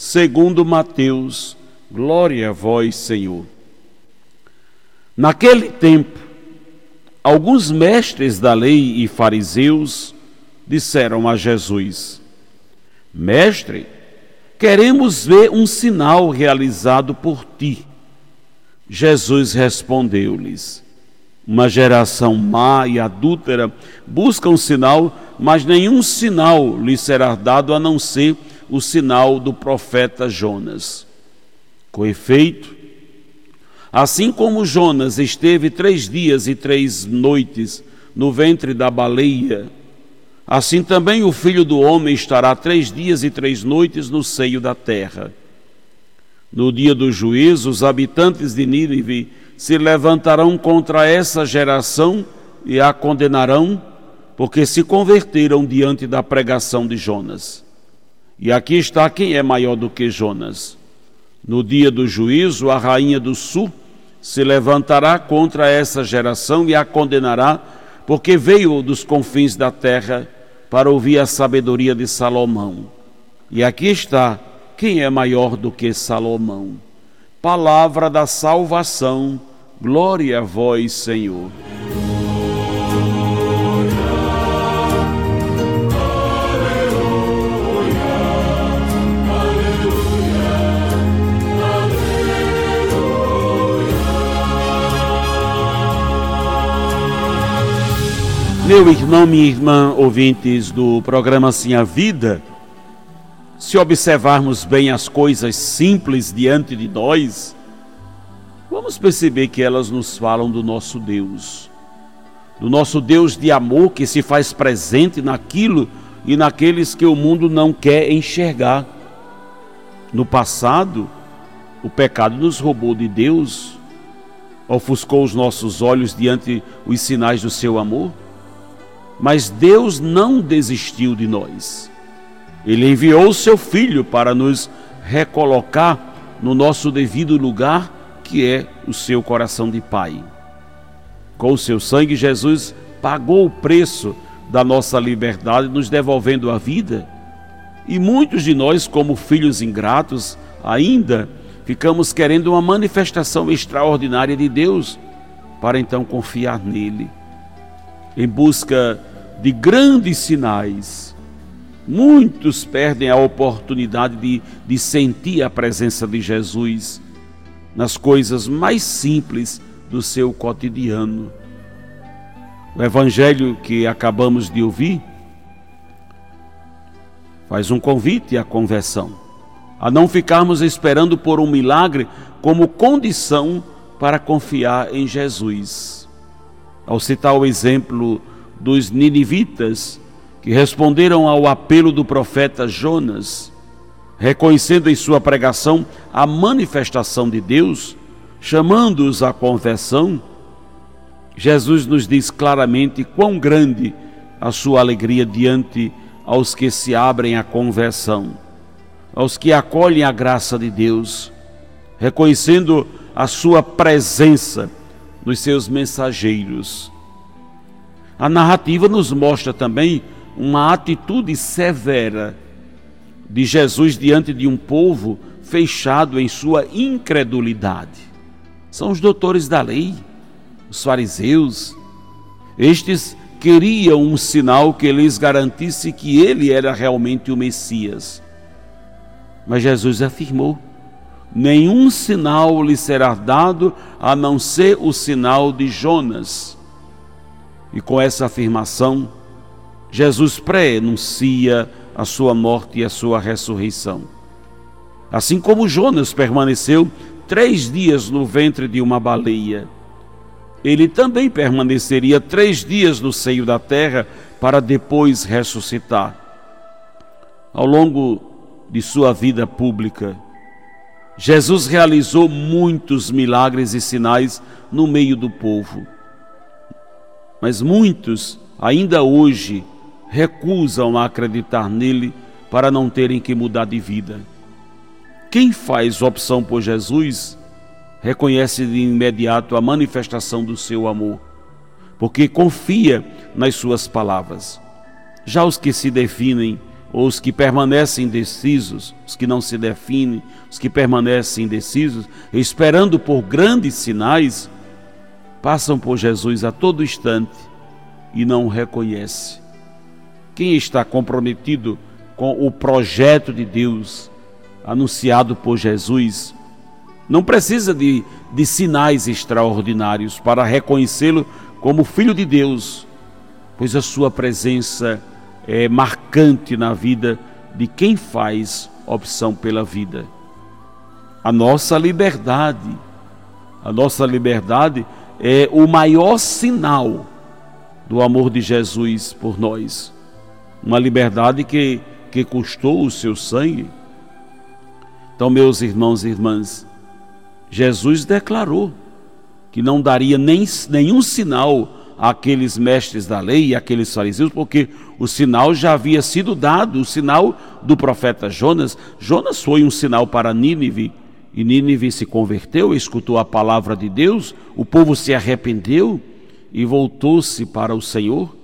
segundo Mateus. Glória a vós, Senhor. Naquele tempo, alguns mestres da lei e fariseus disseram a Jesus: Mestre, queremos ver um sinal realizado por ti. Jesus respondeu-lhes: Uma geração má e adúltera busca um sinal, mas nenhum sinal lhe será dado a não ser o sinal do profeta Jonas. Com efeito, assim como Jonas esteve três dias e três noites no ventre da baleia, assim também o filho do homem estará três dias e três noites no seio da terra. No dia do juízo, os habitantes de Nínive se levantarão contra essa geração e a condenarão, porque se converteram diante da pregação de Jonas. E aqui está quem é maior do que Jonas. No dia do juízo, a rainha do sul se levantará contra essa geração e a condenará, porque veio dos confins da terra para ouvir a sabedoria de Salomão. E aqui está quem é maior do que Salomão? Palavra da salvação, glória a vós, Senhor. Meu irmão, minha irmã, ouvintes do programa Sim a Vida, se observarmos bem as coisas simples diante de nós, vamos perceber que elas nos falam do nosso Deus, do nosso Deus de amor que se faz presente naquilo e naqueles que o mundo não quer enxergar. No passado, o pecado nos roubou de Deus, ofuscou os nossos olhos diante os sinais do seu amor, mas Deus não desistiu de nós. Ele enviou o seu Filho para nos recolocar no nosso devido lugar, que é o seu coração de Pai. Com o seu sangue, Jesus pagou o preço da nossa liberdade, nos devolvendo a vida. E muitos de nós, como filhos ingratos, ainda ficamos querendo uma manifestação extraordinária de Deus, para então confiar nele, em busca de grandes sinais Muitos perdem a oportunidade de, de sentir a presença de Jesus nas coisas mais simples do seu cotidiano. O evangelho que acabamos de ouvir faz um convite à conversão, a não ficarmos esperando por um milagre como condição para confiar em Jesus. Ao citar o exemplo dos ninivitas, que responderam ao apelo do profeta Jonas, reconhecendo em sua pregação a manifestação de Deus, chamando-os à conversão, Jesus nos diz claramente quão grande a sua alegria diante aos que se abrem à conversão, aos que acolhem a graça de Deus, reconhecendo a sua presença nos seus mensageiros. A narrativa nos mostra também uma atitude severa de Jesus diante de um povo fechado em sua incredulidade. São os doutores da lei, os fariseus. Estes queriam um sinal que lhes garantisse que ele era realmente o Messias. Mas Jesus afirmou: nenhum sinal lhe será dado a não ser o sinal de Jonas. E com essa afirmação, Jesus pré-anuncia a sua morte e a sua ressurreição. Assim como Jonas permaneceu três dias no ventre de uma baleia, ele também permaneceria três dias no seio da terra para depois ressuscitar. Ao longo de sua vida pública. Jesus realizou muitos milagres e sinais no meio do povo. Mas muitos, ainda hoje, recusam a acreditar nele para não terem que mudar de vida. Quem faz opção por Jesus reconhece de imediato a manifestação do seu amor, porque confia nas suas palavras. Já os que se definem ou os que permanecem indecisos, os que não se definem, os que permanecem indecisos, esperando por grandes sinais, passam por Jesus a todo instante e não o reconhece. Quem está comprometido com o projeto de Deus anunciado por Jesus, não precisa de, de sinais extraordinários para reconhecê-lo como Filho de Deus, pois a sua presença é marcante na vida de quem faz opção pela vida. A nossa liberdade, a nossa liberdade é o maior sinal do amor de Jesus por nós. Uma liberdade que, que custou o seu sangue. Então, meus irmãos e irmãs, Jesus declarou que não daria nem, nenhum sinal àqueles mestres da lei e àqueles fariseus, porque o sinal já havia sido dado, o sinal do profeta Jonas. Jonas foi um sinal para Nínive, e Nínive se converteu, escutou a palavra de Deus, o povo se arrependeu e voltou-se para o Senhor.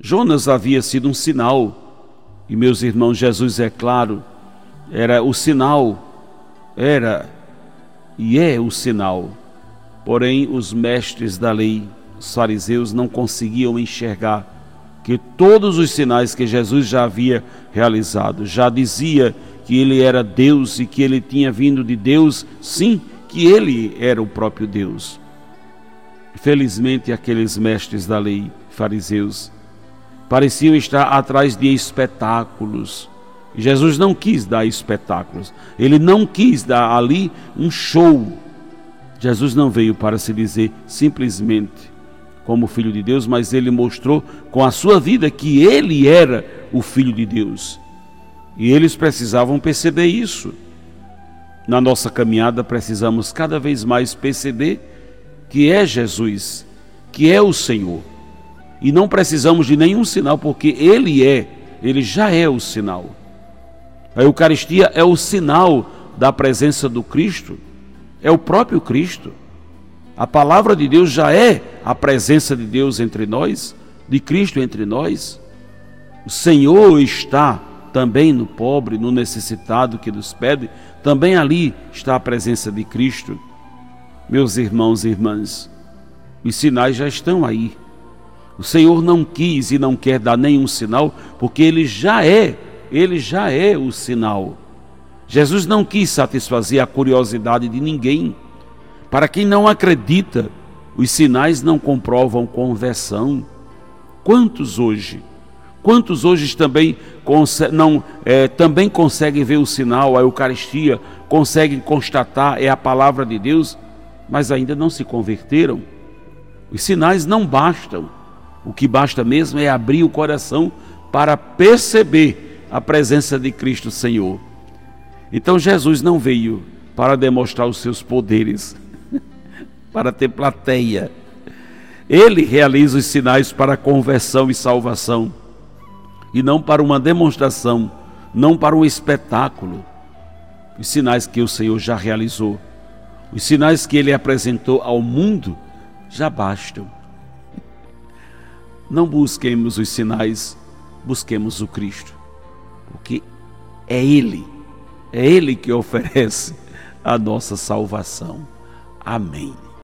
Jonas havia sido um sinal, e meus irmãos, Jesus é claro, era o sinal, era e é o sinal. Porém, os mestres da lei, os fariseus, não conseguiam enxergar que todos os sinais que Jesus já havia realizado, já dizia que ele era Deus e que ele tinha vindo de Deus, sim, que ele era o próprio Deus. Felizmente, aqueles mestres da lei, fariseus, pareciam estar atrás de espetáculos, Jesus não quis dar espetáculos, ele não quis dar ali um show. Jesus não veio para se dizer simplesmente como Filho de Deus, mas ele mostrou com a sua vida que ele era o Filho de Deus. E eles precisavam perceber isso. Na nossa caminhada, precisamos cada vez mais perceber que é Jesus, que é o Senhor. E não precisamos de nenhum sinal, porque Ele é, Ele já é o sinal. A Eucaristia é o sinal da presença do Cristo, é o próprio Cristo. A palavra de Deus já é a presença de Deus entre nós, de Cristo entre nós. O Senhor está também no pobre, no necessitado que nos pede, também ali está a presença de Cristo. Meus irmãos e irmãs, os sinais já estão aí. O Senhor não quis e não quer dar nenhum sinal, porque Ele já é ele já é o sinal. Jesus não quis satisfazer a curiosidade de ninguém. Para quem não acredita, os sinais não comprovam conversão. Quantos hoje? Quantos hoje também, não, é, também conseguem ver o sinal, a Eucaristia, conseguem constatar, é a palavra de Deus, mas ainda não se converteram? Os sinais não bastam. O que basta mesmo é abrir o coração para perceber a presença de Cristo Senhor. Então Jesus não veio para demonstrar os seus poderes, para ter plateia. Ele realiza os sinais para conversão e salvação, e não para uma demonstração, não para um espetáculo. Os sinais que o Senhor já realizou, os sinais que ele apresentou ao mundo, já bastam. Não busquemos os sinais, busquemos o Cristo porque é Ele, é Ele que oferece a nossa salvação. Amém.